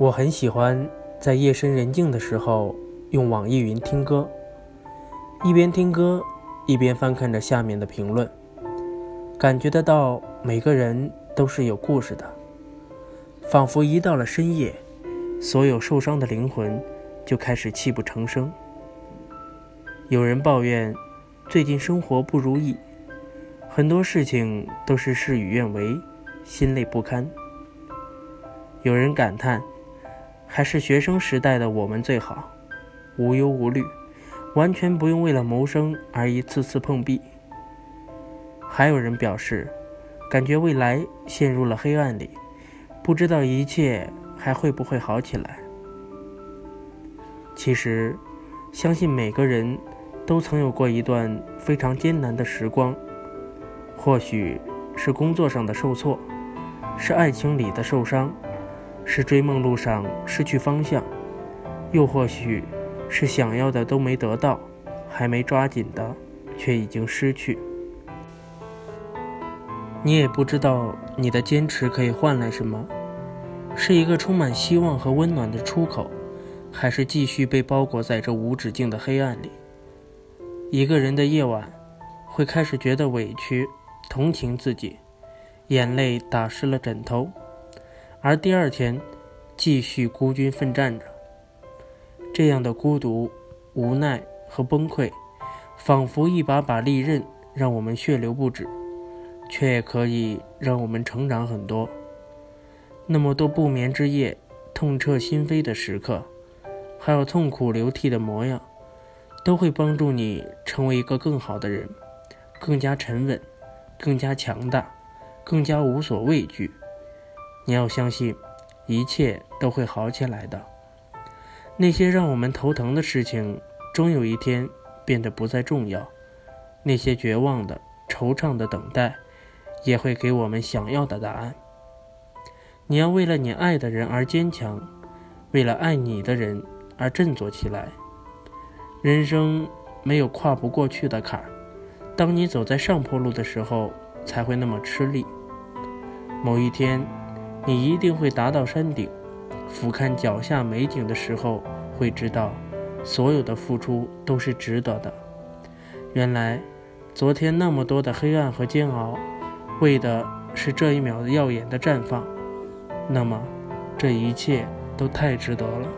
我很喜欢在夜深人静的时候用网易云听歌，一边听歌一边翻看着下面的评论，感觉得到每个人都是有故事的，仿佛一到了深夜，所有受伤的灵魂就开始泣不成声。有人抱怨最近生活不如意，很多事情都是事与愿违，心累不堪。有人感叹。还是学生时代的我们最好，无忧无虑，完全不用为了谋生而一次次碰壁。还有人表示，感觉未来陷入了黑暗里，不知道一切还会不会好起来。其实，相信每个人都曾有过一段非常艰难的时光，或许是工作上的受挫，是爱情里的受伤。是追梦路上失去方向，又或许是想要的都没得到，还没抓紧的却已经失去。你也不知道你的坚持可以换来什么，是一个充满希望和温暖的出口，还是继续被包裹在这无止境的黑暗里？一个人的夜晚，会开始觉得委屈，同情自己，眼泪打湿了枕头。而第二天，继续孤军奋战着。这样的孤独、无奈和崩溃，仿佛一把把利刃，让我们血流不止，却也可以让我们成长很多。那么多不眠之夜、痛彻心扉的时刻，还有痛苦流涕的模样，都会帮助你成为一个更好的人，更加沉稳，更加强大，更加无所畏惧。你要相信，一切都会好起来的。那些让我们头疼的事情，终有一天变得不再重要；那些绝望的、惆怅的等待，也会给我们想要的答案。你要为了你爱的人而坚强，为了爱你的人而振作起来。人生没有跨不过去的坎儿，当你走在上坡路的时候，才会那么吃力。某一天。你一定会达到山顶，俯瞰脚下美景的时候，会知道，所有的付出都是值得的。原来，昨天那么多的黑暗和煎熬，为的是这一秒耀眼的绽放。那么，这一切都太值得了。